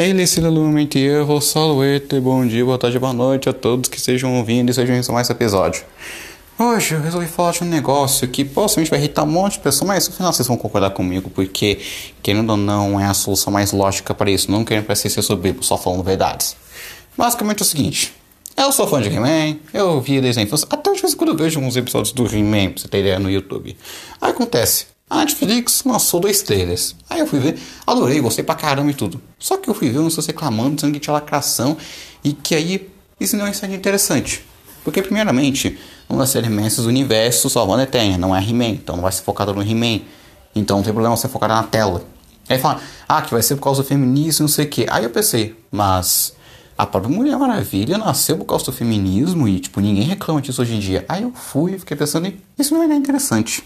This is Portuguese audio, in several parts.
Ei, Lumente, eu, Saluete, bom dia, boa tarde, boa noite a todos que estejam ouvindo e sejam em mais episódio. Hoje eu resolvi falar de um negócio que possivelmente vai irritar um monte de pessoas, mas no final vocês vão concordar comigo, porque, querendo ou não, é a solução mais lógica para isso, não querendo parecer ser soberbo, só falando verdades. Basicamente é o seguinte, eu sou fã de He-Man, eu vi desde até de vez em quando eu vejo alguns episódios do He-Man, pra você ter ideia, no YouTube. Acontece, a Netflix lançou dois trailers. Aí eu fui ver, adorei, gostei pra caramba e tudo. Só que eu fui ver uns pessoas reclamando, dizendo que tinha lacração e que aí isso não é interessante. Porque, primeiramente, uma série He-Man, universos só vão Eterna, não é He-Man, então não vai ser focado no He-Man. Então não tem problema ser focado na tela. Aí fala, ah, que vai ser por causa do feminismo, não sei o que. Aí eu pensei, mas a própria Mulher Maravilha nasceu por causa do feminismo e, tipo, ninguém reclama disso hoje em dia. Aí eu fui e fiquei pensando, isso não é interessante.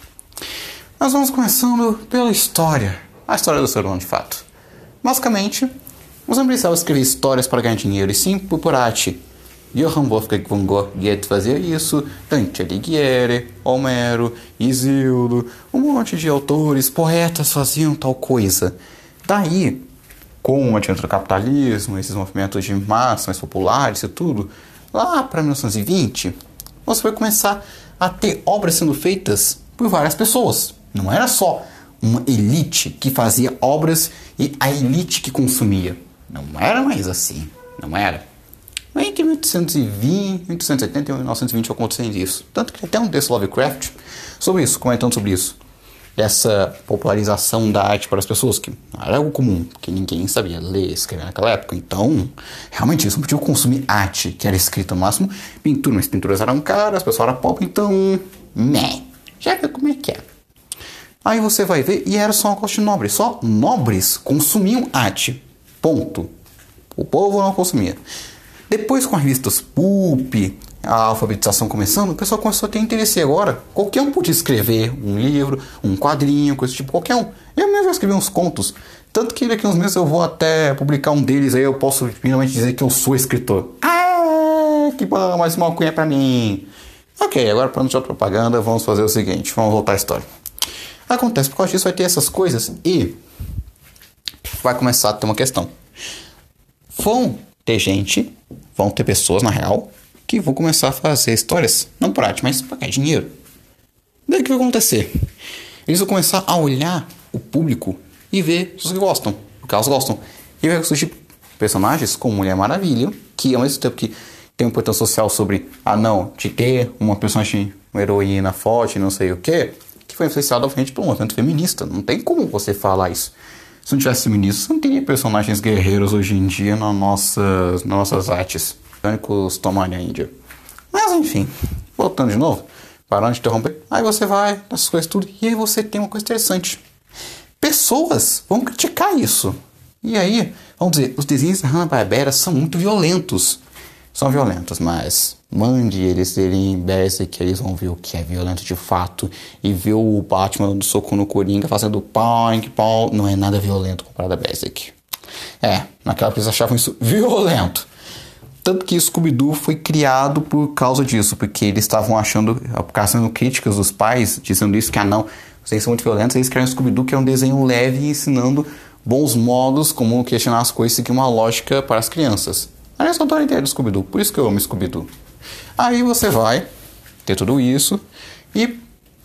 Nós vamos começando pela história. A história do ser humano, de fato. Basicamente, não precisava escrever histórias para ganhar dinheiro, e sim por arte. Johann Wolfgang von Goethe fazia isso, Dante Alighieri, Homero, Isildo, um monte de autores, poetas faziam tal coisa. Daí, com o advento do capitalismo, esses movimentos de massa mais populares e tudo, lá para 1920, você vai começar a ter obras sendo feitas por várias pessoas. Não era só uma elite que fazia obras e a elite que consumia. Não era mais assim. Não era. Entre 1820, 1880 e 1920 aconteceu isso. Tanto que até um desse Lovecraft sobre isso, comentando sobre isso essa popularização da arte para as pessoas, que era algo comum, porque ninguém sabia ler e escrever naquela época. Então, realmente, eles não podiam consumir arte, que era escrita no máximo pintura, mas pinturas eram caras, as pessoas eram pop, então, né, já viu como é que é. Aí você vai ver, e era só uma costa de nobres, só nobres consumiam arte, ponto. O povo não consumia. Depois com as revistas Pulp, a alfabetização começando, o pessoal começou a ter interesse agora. Qualquer um podia escrever um livro, um quadrinho, coisa tipo, qualquer um. Eu mesmo escrevi uns contos. Tanto que daqui uns meses eu vou até publicar um deles, aí eu posso finalmente dizer que eu sou escritor. Ah, que bom, mais uma alcunha pra mim. Ok, agora para não tirar propaganda, vamos fazer o seguinte, vamos voltar à história. Acontece, por causa disso vai ter essas coisas e vai começar a ter uma questão. Vão ter gente, vão ter pessoas na real, que vão começar a fazer histórias, não por arte, mas para ganhar dinheiro. Daí o que vai acontecer? Eles vão começar a olhar o público e ver os que gostam, o que elas gostam. E vai surgir personagens como Mulher Maravilha, que ao mesmo tempo que tem uma importância social sobre, ah não, de ter uma personagem, uma heroína forte, não sei o que, que foi influenciado obviamente por um movimento feminista. Não tem como você falar isso. Se não tivesse feminista, não teria personagens guerreiros hoje em dia nas nossas, nas nossas artes britânicos tomarem Índia. Mas enfim, voltando de novo, parando de interromper, aí você vai, essas coisas tudo, e aí você tem uma coisa interessante. Pessoas vão criticar isso. E aí, vamos dizer, os desenhos da Hanna-Barbera são muito violentos. São violentos, mas mande eles serem Berserk, eles vão ver o que é violento de fato. E ver o Batman do soco no Coringa fazendo punk, pau, não é nada violento comparado a Berserk. É, naquela época eles achavam isso violento. Tanto que Scooby-Doo foi criado por causa disso, porque eles estavam achando, caçando críticas dos pais, dizendo isso, que ah não, vocês são muito violentos, eles criaram Scooby-Doo, que é um desenho leve ensinando bons modos, como questionar as coisas e seguir uma lógica para as crianças. Aliás, eu adoro a ideia do Scooby-Doo, por isso que eu amo Scooby-Doo. Aí você vai ter tudo isso e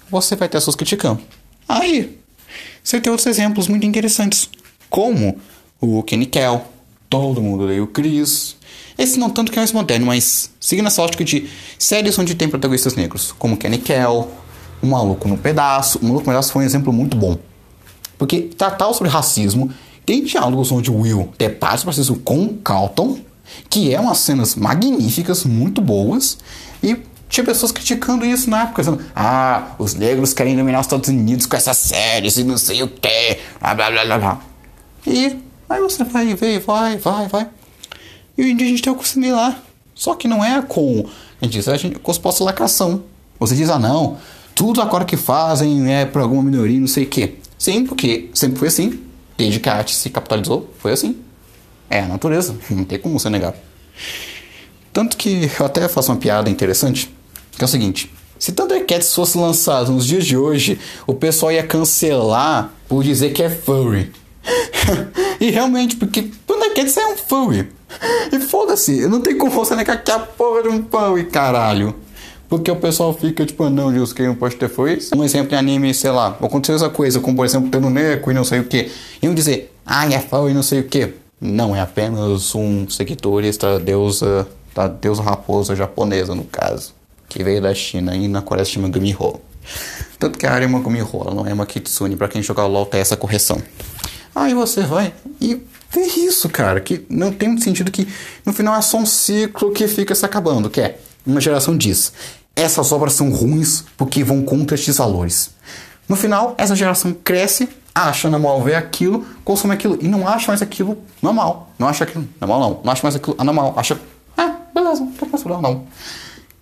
você vai ter as suas criticando. Aí você tem outros exemplos muito interessantes, como o Kenny Kell, todo mundo lê o Chris, esse não tanto que é mais moderno, mas seguindo essa lógica de séries onde tem protagonistas negros, como Kenny Kell, O Maluco no Pedaço. O Maluco no Pedaço foi um exemplo muito bom. Porque tratava sobre racismo, tem diálogos onde Will depara sobre racismo com Carlton, que é umas cenas magníficas, muito boas, e tinha pessoas criticando isso na época, dizendo, ah, os negros querem dominar os Estados Unidos com essas séries e não sei o que, blá blá blá blá. E aí você vai ver, vai, vai, vai. E hoje em dia a gente tem o costume lá. Só que não é com. A gente diz, a gente, com suposta lacração. Você diz, ah não, tudo agora que fazem é por alguma minoria, não sei o quê. Sim, porque sempre foi assim. Desde que a arte se capitalizou, foi assim. É a natureza, não tem como você negar. Tanto que eu até faço uma piada interessante, que é o seguinte. Se Thundercats fosse lançado nos dias de hoje, o pessoal ia cancelar por dizer que é furry. e realmente, porque dizer é um furry. E foda-se, não tem como você negar que é a porra de um furry, caralho. Porque o pessoal fica tipo, não, Deus, quem não pode ter foi Um exemplo de anime, sei lá, aconteceu essa coisa, como por exemplo, tendo Neko e não sei o que. Iam dizer, ah, é furry e não sei o que. Não, é apenas um seguidorista da deusa, da deusa raposa japonesa, no caso. Que veio da China e na Coreia se chama Gumiho. Tanto que a área é uma Gumiho, ela não é uma Kitsune. Pra quem jogar LOL tem essa correção. Aí você vai e vê isso, cara. Que não tem muito sentido que no final é só um ciclo que fica se acabando. Que é, uma geração diz, essas obras são ruins porque vão contra estes valores. No final, essa geração cresce, acha normal ver aquilo, consome aquilo e não acha mais aquilo normal. Não acha aquilo normal, não. Não acha mais aquilo anormal. Acha, ah, beleza, não tem problema, não.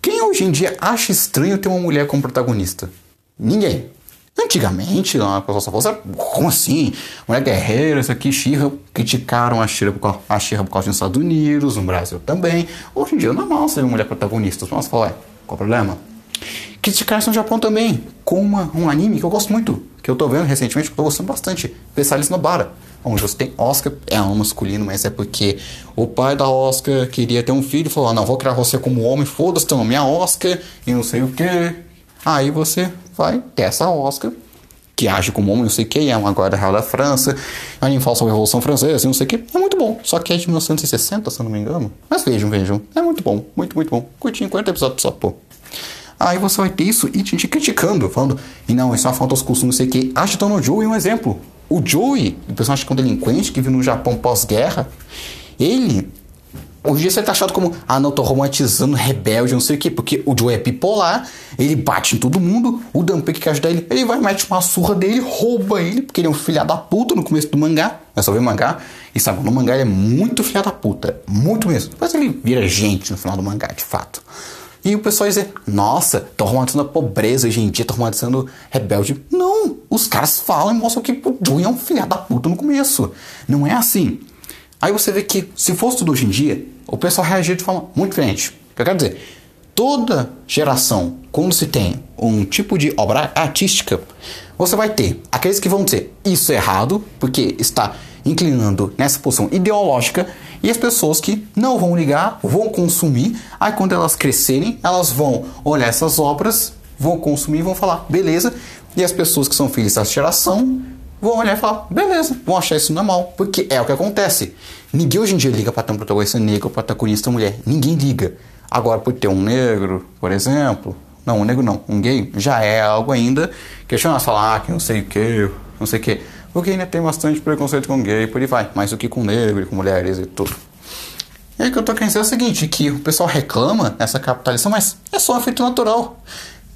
Quem hoje em dia acha estranho ter uma mulher como protagonista? Ninguém. Antigamente, a pessoa só fosse, como assim? Mulher guerreira, isso aqui, Xirra, criticaram a Xirra por, a por causa dos Estados Unidos, no Brasil também. Hoje em dia é normal ser uma mulher protagonista. Mas fala, qual o problema? Criticaram no Japão também, com uma, um anime que eu gosto muito, que eu tô vendo recentemente, que eu tô gostando bastante, Versalhes Nobara, onde você tem Oscar, é um masculino, mas é porque o pai da Oscar queria ter um filho e falou, ah, não, vou criar você como homem, foda-se, teu nome é Oscar, e não sei o que. Aí você vai ter essa Oscar, que age como homem, não sei o que, é uma guarda real da França, anime fala sobre a Revolução Francesa, não sei o que, é muito bom, só que é de 1960, se eu não me engano. Mas vejam, vejam, é muito bom, muito, muito bom. Curtinho, 40 episódios só, pô. Aí você vai ter isso e te, te criticando, falando, e não, isso é uma falta aos custos, não sei o que. Ashton no Joey é um exemplo. O Joey, o personagem que é um delinquente que vive no Japão pós-guerra, ele Hoje em dia você tá achado como, ah não, tô romantizando rebelde, não sei o quê, porque o Joe é bipolar, ele bate em todo mundo, o Dunpei que quer ajudar ele, ele vai, mete uma surra dele, rouba ele, porque ele é um filha da puta no começo do mangá, é só ver o mangá, e sabe, no mangá ele é muito filha da puta, muito mesmo. Depois ele vira gente no final do mangá, de fato. E o pessoal dizer, nossa, tô romantizando a pobreza hoje em dia, tô romantizando rebelde. Não, os caras falam e mostram que o Joey é um filha da puta no começo. Não é assim. Aí você vê que, se fosse tudo hoje em dia, o pessoal reagiria de forma muito diferente. O que eu quero dizer? Toda geração, quando se tem um tipo de obra artística, você vai ter aqueles que vão dizer isso é errado, porque está inclinando nessa posição ideológica, e as pessoas que não vão ligar, vão consumir, aí quando elas crescerem, elas vão olhar essas obras, vão consumir vão falar, beleza, e as pessoas que são filhos dessa geração vão olhar e falar, beleza, vão achar isso normal, porque é o que acontece. Ninguém hoje em dia liga para ter um protagonista negro, protagonista mulher. Ninguém liga. Agora, por ter um negro, por exemplo, não, um negro não, um gay, já é algo ainda questionar, falar ah, que não sei o que, não sei o que. Porque ainda tem bastante preconceito com gay, por aí vai, mais do que com negro e com mulheres e tudo. E aí que eu tô querendo dizer é o seguinte, que o pessoal reclama nessa capitalização, mas é só um efeito natural.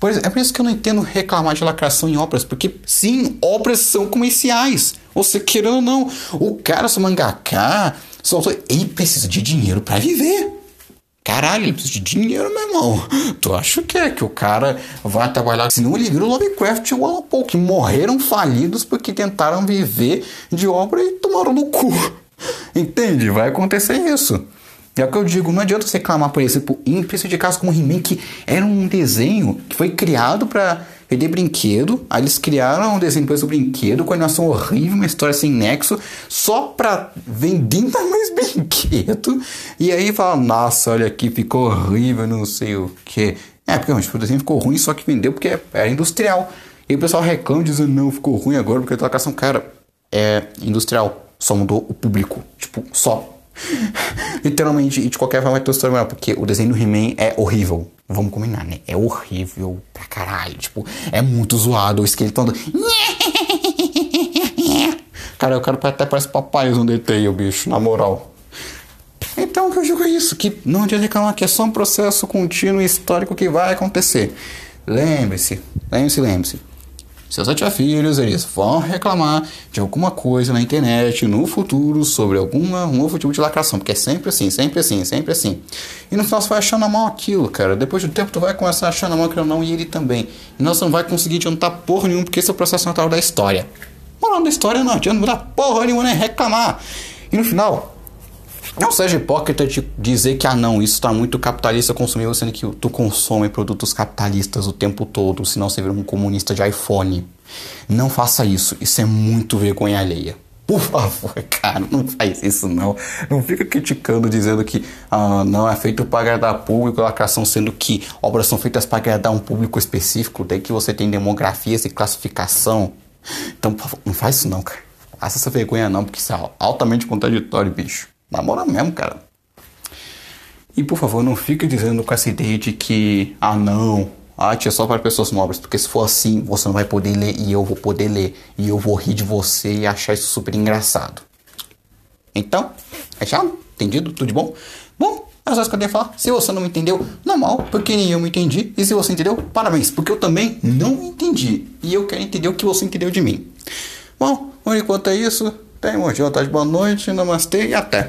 Por exemplo, é por isso que eu não entendo reclamar de lacração em obras, porque sim, obras são comerciais. Você querendo ou não, o cara, seu mangaká, só, ele precisa de dinheiro para viver. Caralho, ele precisa de dinheiro, meu irmão. Tu acha que é que o cara vai trabalhar? Senão ele vira o Lovecraft e o Alan que morreram falidos porque tentaram viver de obra e tomaram no cu. Entende? Vai acontecer isso. É o que eu digo, não adianta você reclamar, por exemplo, em de casos como He-Man, que era um desenho que foi criado para vender brinquedo. Aí eles criaram um desenho depois do brinquedo, com animação horrível, uma história sem nexo, só pra vender mais brinquedo. E aí fala, nossa, olha aqui, ficou horrível, não sei o que. É, porque tipo, o desenho ficou ruim, só que vendeu porque era industrial. E o pessoal reclama dizendo, não, ficou ruim agora porque a tua cara é industrial. Só mudou o público. Tipo, só Literalmente, e de qualquer forma vai ter melhor, porque o desenho do He-Man é horrível. Vamos combinar, né? É horrível pra caralho. Tipo, é muito zoado. O esqueleto do. Cara, o cara até parece papai no o bicho, na moral. Então o que eu digo é isso, que não adianta reclamar que é só um processo contínuo e histórico que vai acontecer. Lembre-se, lembre-se, lembre-se. Se você tiver filhos, eles vão reclamar de alguma coisa na internet no futuro sobre algum um novo tipo de lacração, porque é sempre assim, sempre assim, sempre assim. E no final você vai achando a mão aquilo, cara. Depois do tempo tu vai começar a achar na mão aquilo não e ele também. E nós não vai conseguir adiantar porra nenhuma, porque esse é o processo natural da história. Moral da história não adianta mudar porra nenhuma, nem reclamar. E no final, não seja hipócrita de dizer que, ah, não, isso está muito capitalista consumível, sendo que tu consome produtos capitalistas o tempo todo, senão você vira um comunista de iPhone. Não faça isso, isso é muito vergonha alheia. Por favor, cara, não faz isso não. Não fica criticando, dizendo que ah, não é feito para agradar público, lacração, sendo que obras são feitas para agradar um público específico, daí que você tem demografias e classificação. Então, por favor, não faz isso não, cara. Faça essa vergonha não, porque isso é altamente contraditório, bicho. Namora mesmo, cara. E por favor, não fique dizendo com essa ideia de que, ah não, arte é só para pessoas nobres, porque se for assim, você não vai poder ler e eu vou poder ler. E eu vou rir de você e achar isso super engraçado. Então, fechado? Entendido? Tudo de bom? Bom, é só isso que eu queria falar. Se você não me entendeu, normal, porque nem eu me entendi. E se você entendeu, parabéns, porque eu também não entendi. E eu quero entender o que você entendeu de mim. Bom, enquanto é isso. Tenha uma boa tarde, boa noite, namastê e até.